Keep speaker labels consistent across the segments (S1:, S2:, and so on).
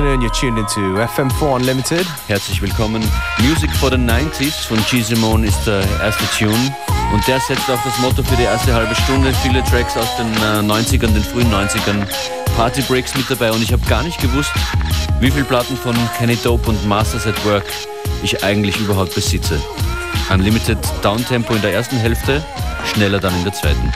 S1: afternoon. You're tuned into FM4 Unlimited.
S2: Herzlich willkommen. Music for the 90s von G. Simone ist der erste Tune. Und der setzt auch das Motto für die erste halbe Stunde. Viele Tracks aus den 90ern, den frühen 90ern. Party Breaks mit dabei. Und ich habe gar nicht gewusst, wie viele Platten von Kenny Dope und Masters at Work ich eigentlich überhaupt besitze. Unlimited Downtempo in der ersten Hälfte, schneller dann in der zweiten.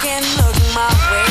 S3: Give me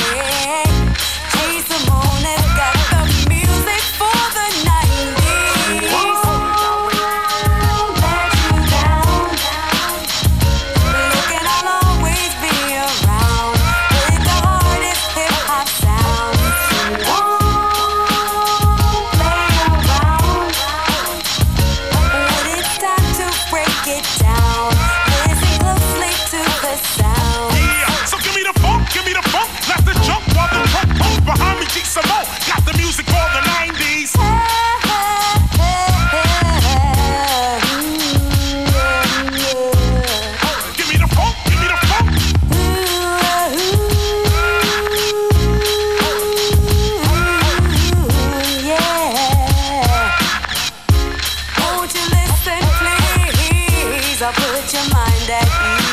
S3: your mind at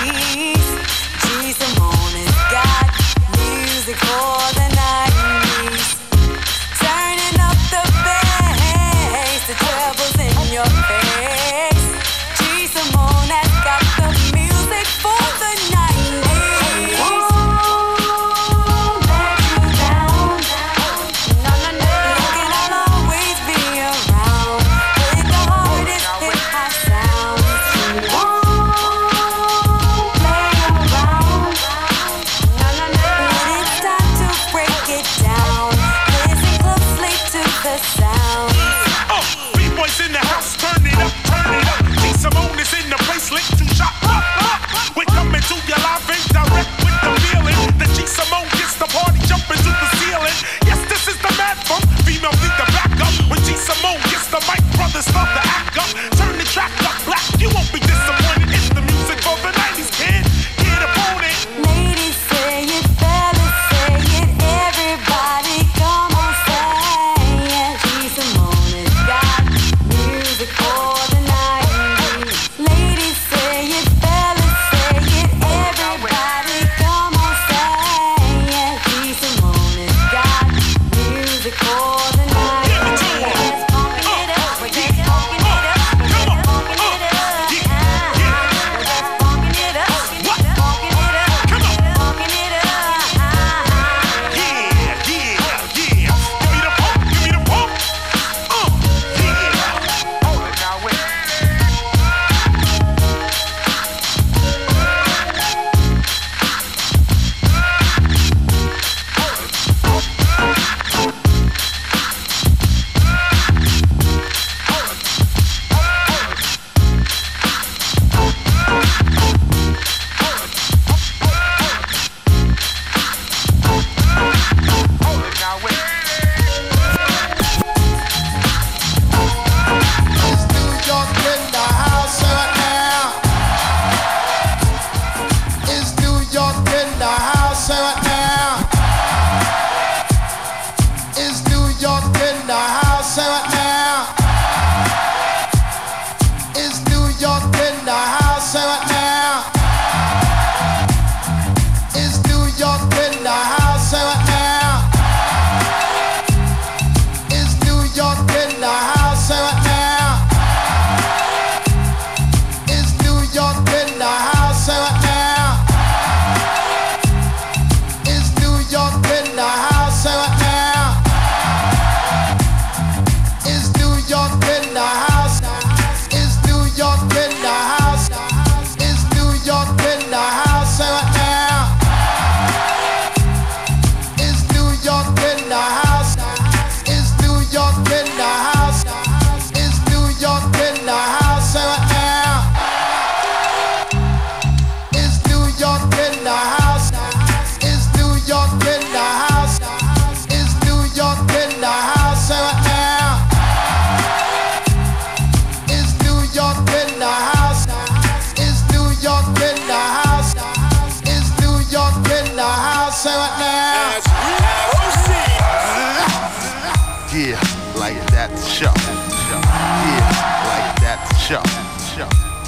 S3: ease.
S4: Got music for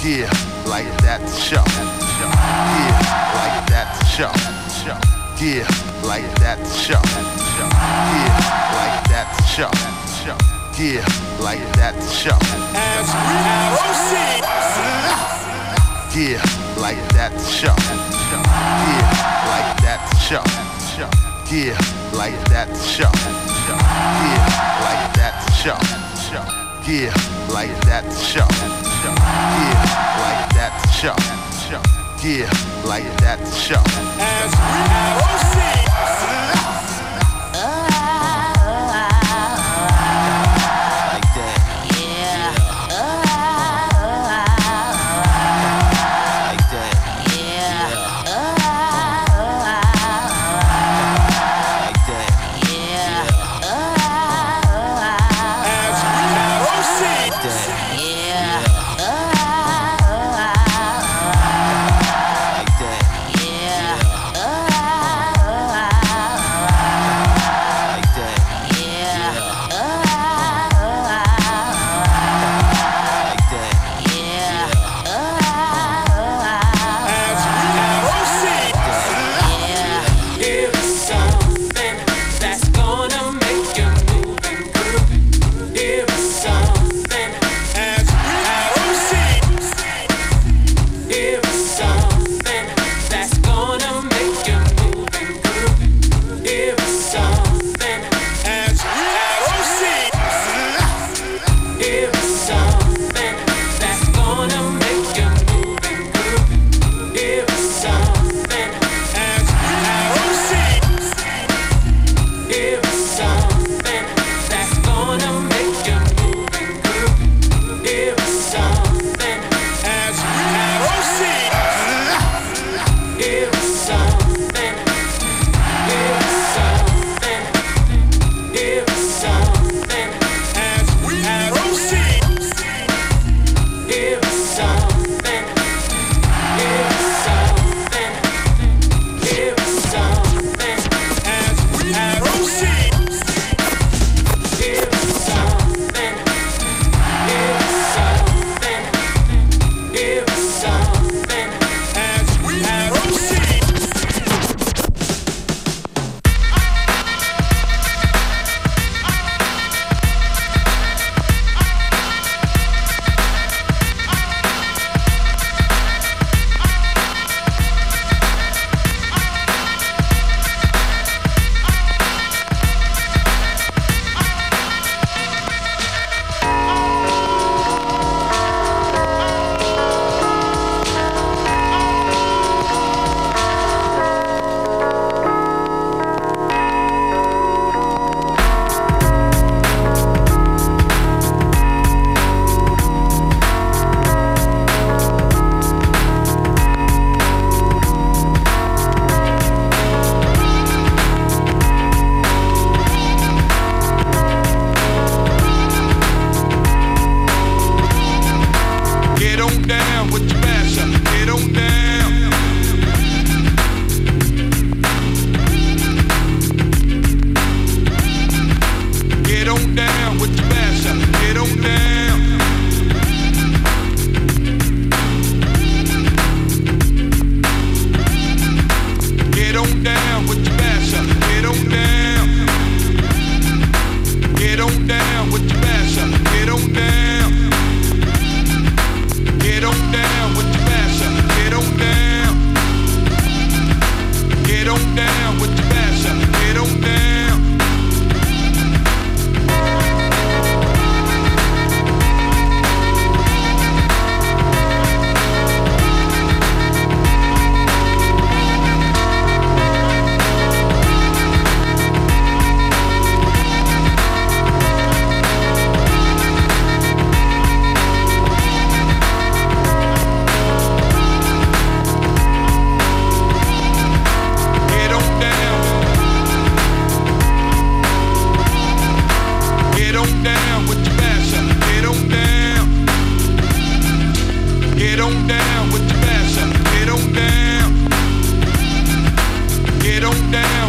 S4: Yeah, like that show. Yeah, like that show. Yeah, like that show. Yeah, like that show. Yeah, like that show.
S3: As we proceed.
S4: Yeah, like that show. Yeah, like that show. Yeah, like that show. Yeah, like that show. Yeah, like that show. Yeah, like that show. Yeah, like that show.
S3: As we proceed.
S5: on down with the basher. Get on down. Get on down.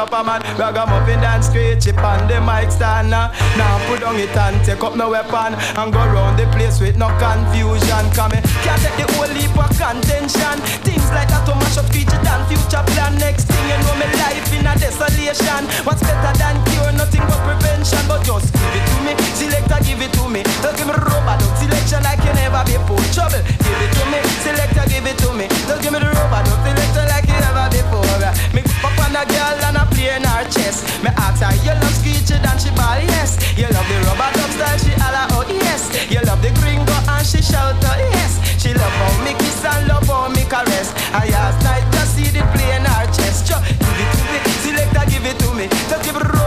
S5: chopper man. Ragamuffin dance straight chip on the mic stand Now nah, put on it and take up my weapon. And go round the place with no confusion. Come in, can't take the whole heap of contention. Things like that to mash up future than future plan. Next thing you know me life in a desolation. What's better than cure, nothing but prevention. But just give it to me, selector give it to me. Don't give me rubber, don't selection. Like you never Trouble, give it to me, selector give it to me. Don't give me the rubber, don't selection like you never before. me Pop on a girl and a play in her chest. Me ask her, you love screechy than she ball, yes. You love the rubber dub style, she holla out, oh, yes. You love the gringo and she shout out, yes. She love how me kiss and love how me caress. I ask night, just see the play in her chest. Just give it to me, selector give it to me. Just give it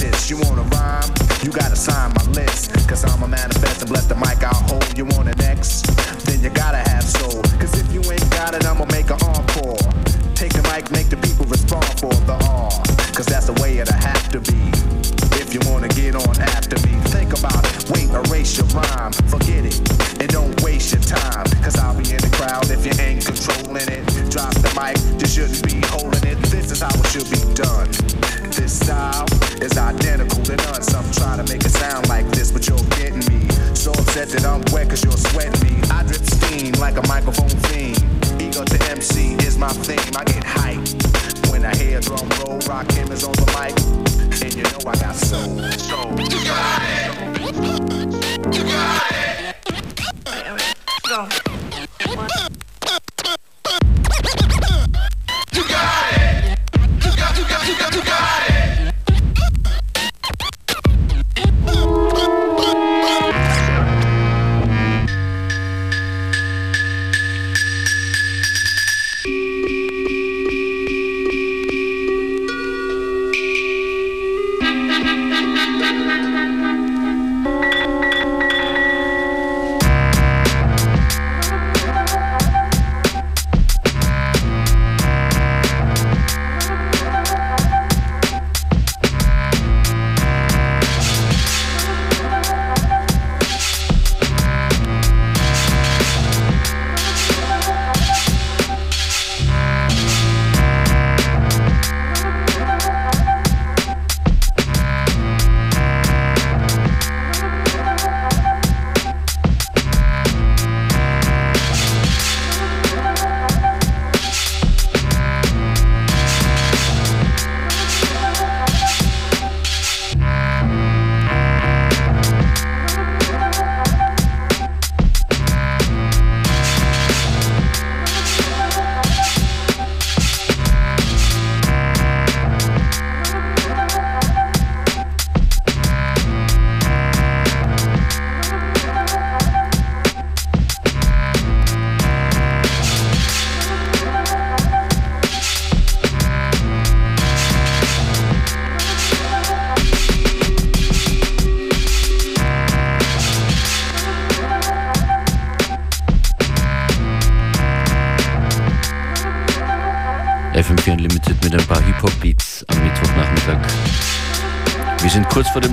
S6: You wanna rhyme, you gotta sign my list. Cause I'm a manifest and bless the mic, I'll hold you on the next. my
S2: thing. My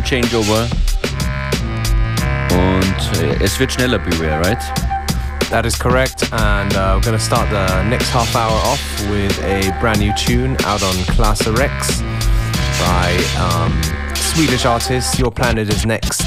S2: Changeover. Und äh, es wird schneller, Beware, right?
S7: That is correct, and uh, we're going to start the next half hour off with a brand new tune out on Class Rex by um, Swedish artist. Your Planet is next.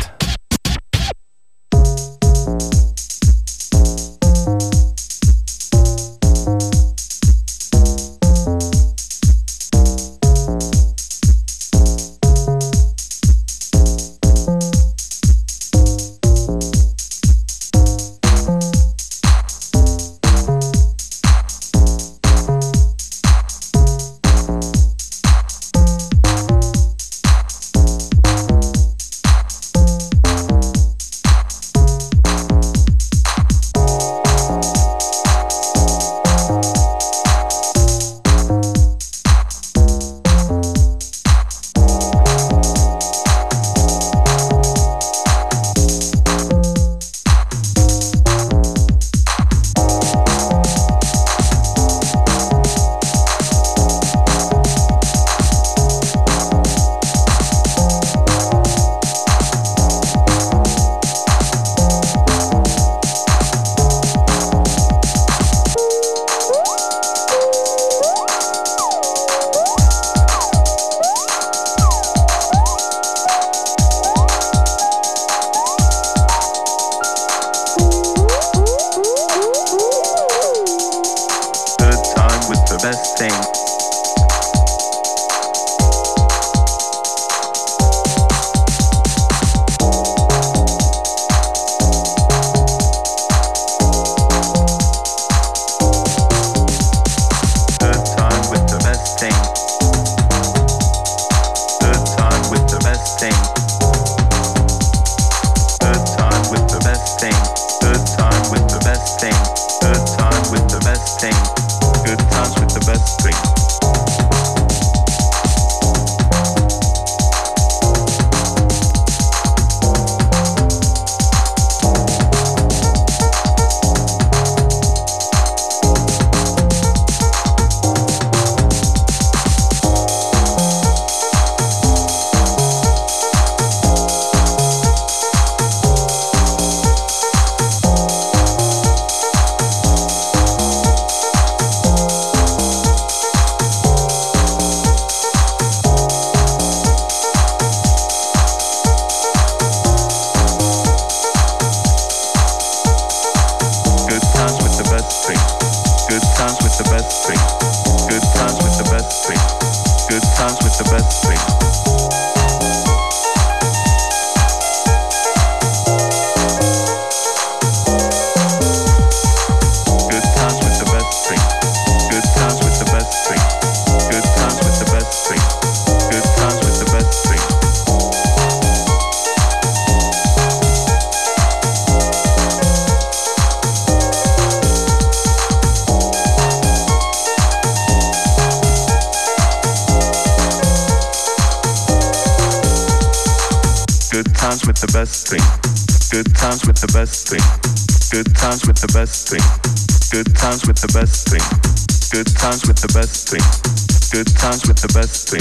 S8: with the best thing.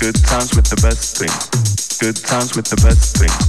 S9: Good times with the best thing. Good times with the best thing.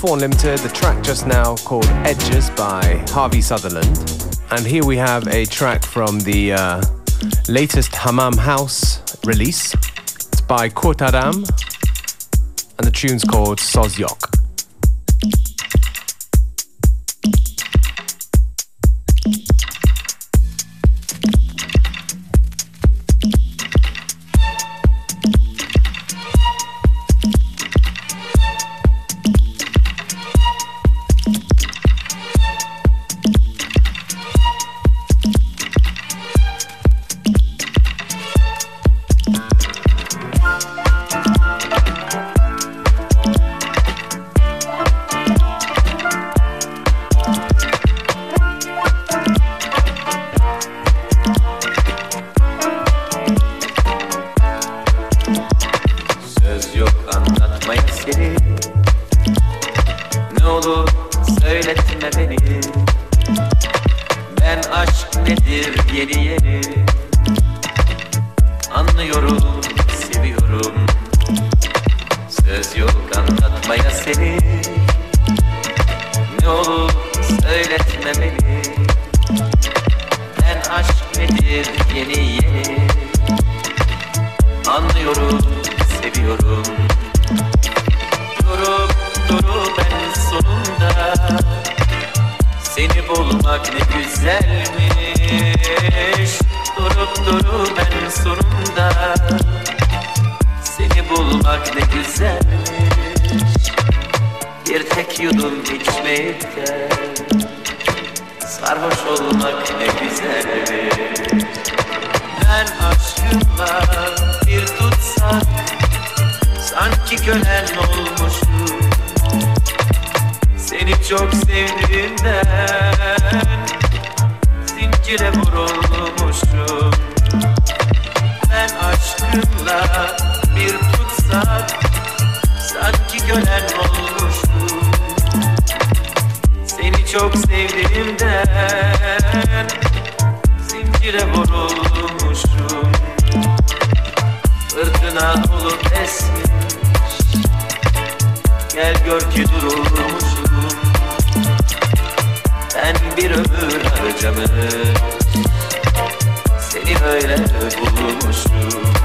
S1: FM4 Unlimited, the track just now called Edges by Harvey Sutherland. And here we have a track from the uh, latest Hammam House release. It's by Kurt Adam, and the tune's called Sozyok.
S10: bir ömür harcamış Seni öyle
S7: bulmuştum.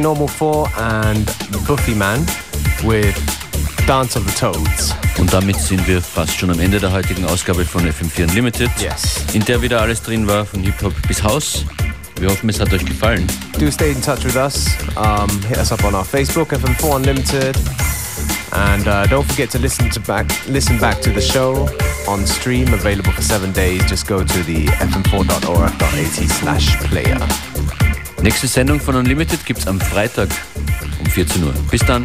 S7: Normal 4 and Buffy Man with Dance of the Toads.
S2: Und damit sind wir fast schon am Ende der heutigen Ausgabe von FM4 Unlimited,
S7: yes.
S2: in der wieder alles drin war, von Hip-Hop bis House. Wir hoffen, es hat euch gefallen.
S7: Do stay in touch with us. Um, hit us up on our Facebook, FM4 Unlimited. And uh, don't forget to listen to back listen back to the show on stream, available for seven days. Just go to the fm4.orf.at slash player.
S2: Nächste Sendung von Unlimited gibt es am Freitag um 14 Uhr. Bis dann.